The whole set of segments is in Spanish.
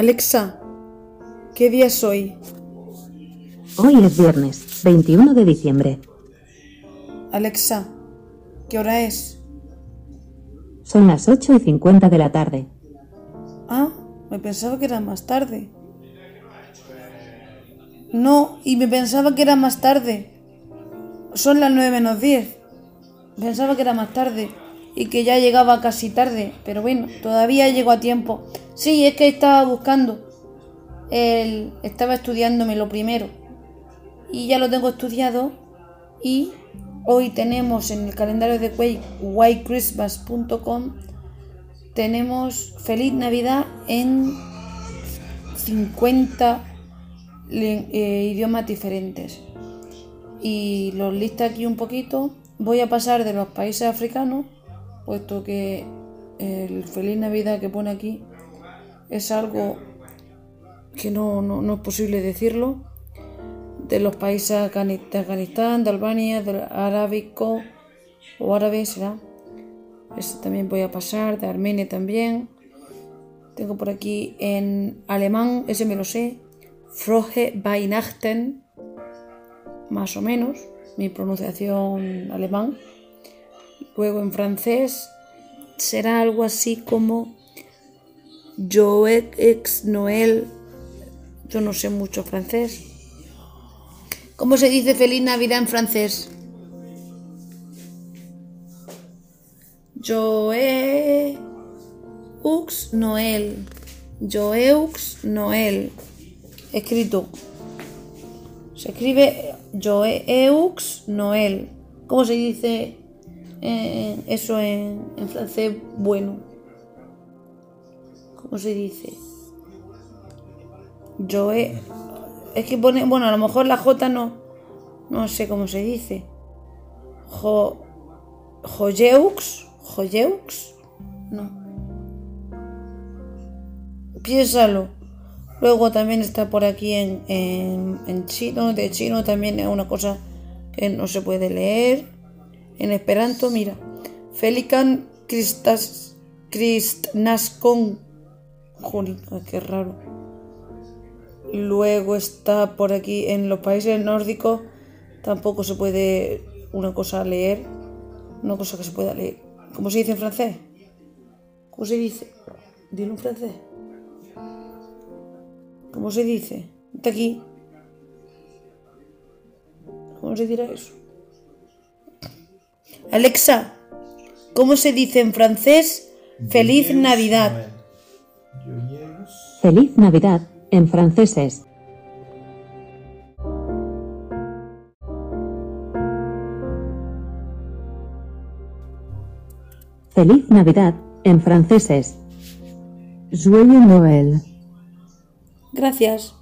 Alexa, ¿qué día es hoy? Hoy es viernes, 21 de diciembre. Alexa, ¿qué hora es? Son las 8 y 50 de la tarde. Ah, me pensaba que era más tarde. No, y me pensaba que era más tarde. Son las 9 menos 10. Pensaba que era más tarde y que ya llegaba casi tarde, pero bueno, todavía llego a tiempo. Sí, es que estaba buscando. El, estaba estudiándome lo primero. Y ya lo tengo estudiado. Y hoy tenemos en el calendario de whitechristmas.com tenemos Feliz Navidad en 50 eh, idiomas diferentes. Y los lista aquí un poquito. Voy a pasar de los países africanos, puesto que el Feliz Navidad que pone aquí es algo que no, no, es posible decirlo. De los países de Afganistán, de Albania, del arábico o árabe será. Este también voy a pasar, de Armenia también. Tengo por aquí en alemán, ese me lo sé. Frohe Weihnachten, más o menos, mi pronunciación alemán. Luego en francés será algo así como ex Noel. Yo no sé mucho francés. ¿Cómo se dice feliz Navidad en francés? Joeux Noel. Joeux Noel. Escrito. Se escribe Joeux Noel. ¿Cómo se dice eh, eso en, en francés bueno? ¿Cómo se dice? Joe. Es que pone. Bueno, a lo mejor la J no. No sé cómo se dice. Jo. Joyeux. Joyeux. No. Piénsalo. Luego también está por aquí en, en, chino. De chino también es una cosa que no se puede leer. En esperanto, mira. Felican Christas Kristnaskon. Joder, qué raro. Luego está por aquí en los países nórdicos. Tampoco se puede una cosa leer. Una cosa que se pueda leer. ¿Cómo se dice en francés? ¿Cómo se dice? Dilo en francés. ¿Cómo se dice? Está aquí. ¿Cómo se dirá eso? Alexa, ¿cómo se dice en francés Feliz Navidad? Feliz Navidad en francés es Feliz Navidad en francés es Joyeux Noël. Gracias.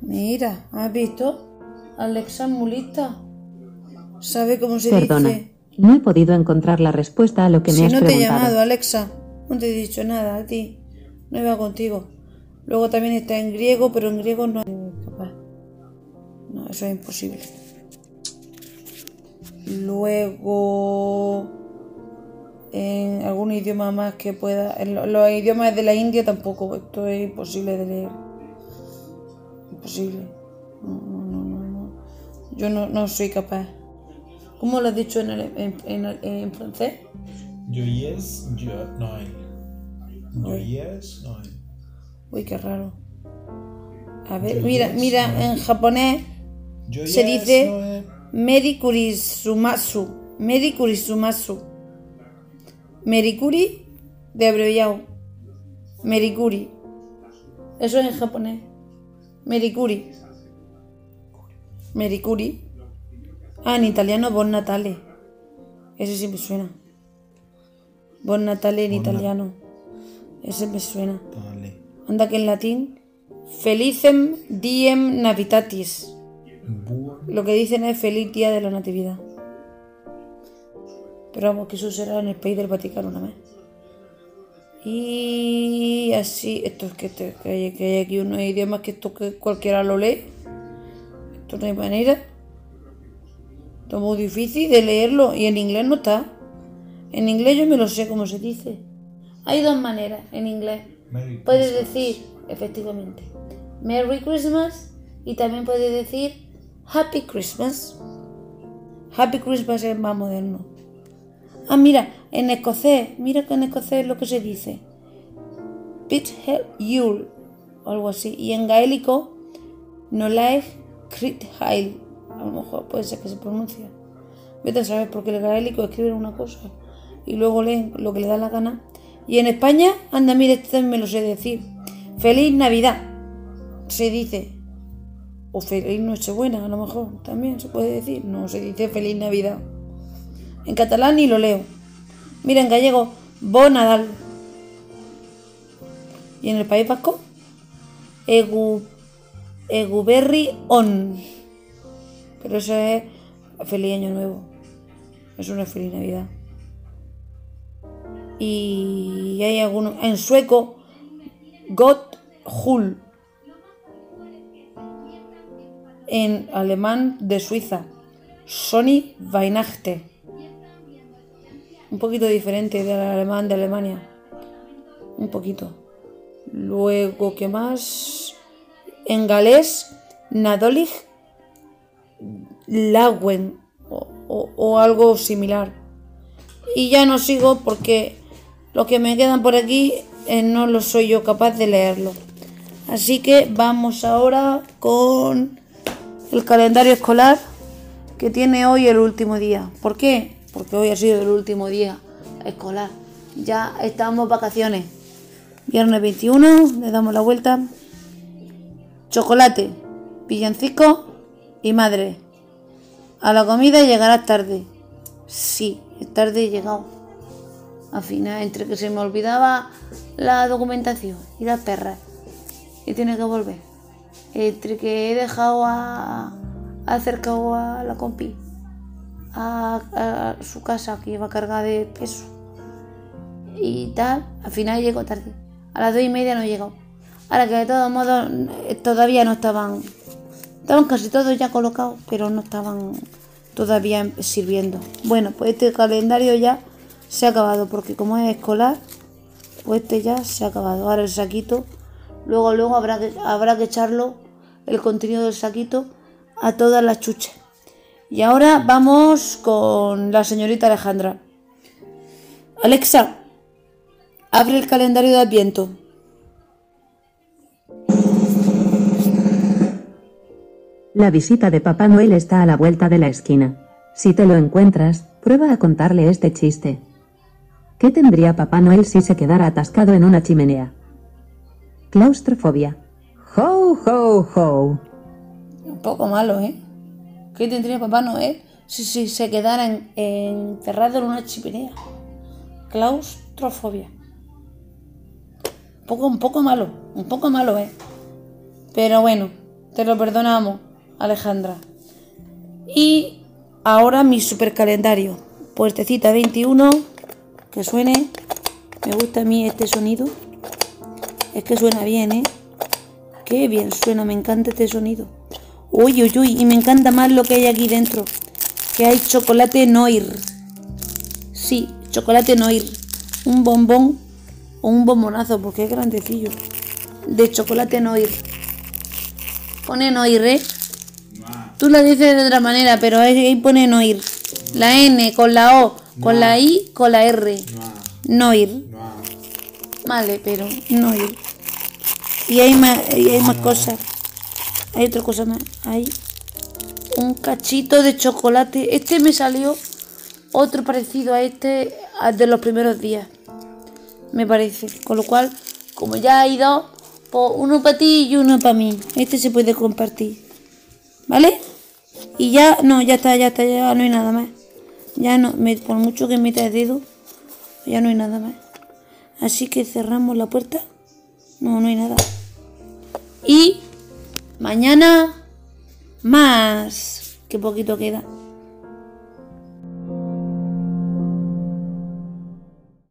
Mira, ¿has visto? Alexa Mulista. ¿Sabe cómo se Perdona, dice? no he podido encontrar la respuesta a lo que me has preguntado. Si no te he llamado, Alexa. No te he dicho nada a ti. No iba contigo. Luego también está en griego, pero en griego no capaz. No, eso es imposible. Luego en algún idioma más que pueda. En los idiomas de la India tampoco. Esto es imposible de leer. Imposible. No, no, no, no. Yo no, no soy capaz. ¿Cómo lo has dicho en, en, en, en francés? Joyeux Noël. Joyeux Noël. Uy, qué raro. A ver, mira, mira, en japonés se dice Merikuri Sumatsu. Merikuri Sumatsu. Merikuri de abreviado. Merikuri. Eso es en japonés. Merikuri. Merikuri. Ah, en italiano Bon Natale. Ese sí me suena. Bon Natale en italiano. Ese me suena. Anda que en latín. Felicem diem navitatis. Lo que dicen es feliz día de la natividad. Pero vamos, que eso será en el país del Vaticano una vez. Y así, esto es que, que, hay, que hay aquí unos idiomas que esto que cualquiera lo lee. No hay manera es muy difícil de leerlo y en inglés no está. En inglés yo me lo sé cómo se dice. Hay dos maneras en inglés. Merry Puedes Christmas. decir, efectivamente, Merry Christmas y también puedes decir Happy Christmas. Happy Christmas es más moderno. Ah, mira, en escocés, mira que en escocés es lo que se dice. Pit Yule, o algo así. Y en gaélico, no like Crit. A lo mejor puede ser que se pronuncia. Vete a saber, porque el gaélico escriben una cosa y luego leen lo que le da la gana. Y en España, anda, mire, este me lo sé decir. Feliz Navidad, se dice. O Feliz Nochebuena, a lo mejor, también se puede decir. No, se dice Feliz Navidad. En catalán ni lo leo. Mira, en gallego, Bon Nadal. Y en el País Vasco, Egu, Eguberri On. Pero eso es Feliz Año Nuevo. Eso no es Feliz Navidad. Y hay algunos. En sueco, Gott Hul. En alemán de Suiza, Sony Weihnachten. Un poquito diferente del alemán de Alemania. Un poquito. Luego, ¿qué más? En galés, Nadolig Lawen o, algo similar. Y ya no sigo porque lo que me quedan por aquí eh, no lo soy yo capaz de leerlo. Así que vamos ahora con el calendario escolar que tiene hoy el último día. ¿Por qué? Porque hoy ha sido el último día escolar. Ya estamos vacaciones. Viernes 21, le damos la vuelta. Chocolate, villancico y madre. A la comida llegarás tarde. Sí, es tarde he llegado. Al final, entre que se me olvidaba la documentación y las perras, y tiene que volver. Entre que he dejado a, acercado a la compi a, su casa que iba cargada de peso y tal, al final llego tarde. A las dos y media no he llegado. Ahora que de todos modos eh, todavía no estaban, estaban casi todos ya colocados, pero no estaban todavía em- sirviendo. Bueno, pues este calendario ya se ha acabado, porque como es escolar, pues este ya se ha acabado. Ahora el saquito, luego luego habrá que, habrá que echarlo, el contenido del saquito, a todas las chuches. Y ahora vamos con la señorita Alejandra. Alexa, abre el calendario de Adviento. La visita de Papá Noel está a la vuelta de la esquina. Si te lo encuentras, prueba a contarle este chiste. ¿Qué tendría Papá Noel si se quedara atascado en una chimenea? Claustrofobia. Ho, ho, ho. Un poco malo, ¿eh? ¿Qué tendría Papá Noel si, se quedara en- en una chimenea? Claustrofobia. Un poco, un poco malo, un poco malo, ¿eh? Pero bueno, te lo perdonamos, Alejandra. Y ahora mi super calendario. Puertecita 21, que suene. Me gusta a mí este sonido. Es que suena bien, ¿eh? Qué bien suena, me encanta este sonido. Uy, uy, uy, y me encanta más lo que hay aquí dentro. Que hay chocolate Noir. Sí, chocolate Noir. Un bombón o un bombonazo, porque es grandecillo. De chocolate Noir. Pone Noir, ¿eh? Tú la dices de otra manera, pero ahí pone Noir. La N con la O, con la I, con la R. Noir. Vale, pero Noir. Y hay más, y hay más cosas. Hay otra cosa más. Hay un cachito de chocolate. Este me salió otro parecido a este al de los primeros días. Me parece. Con lo cual, como ya hay dos, pues uno para ti y uno para mí. Este se puede compartir. ¿Vale? Y ya, no, ya está, ya está, ya no hay nada más. Ya no, me, por mucho que meta el dedo, ya no hay nada más. Así que cerramos la puerta. No, no hay nada. Y mañana más. Qué poquito queda.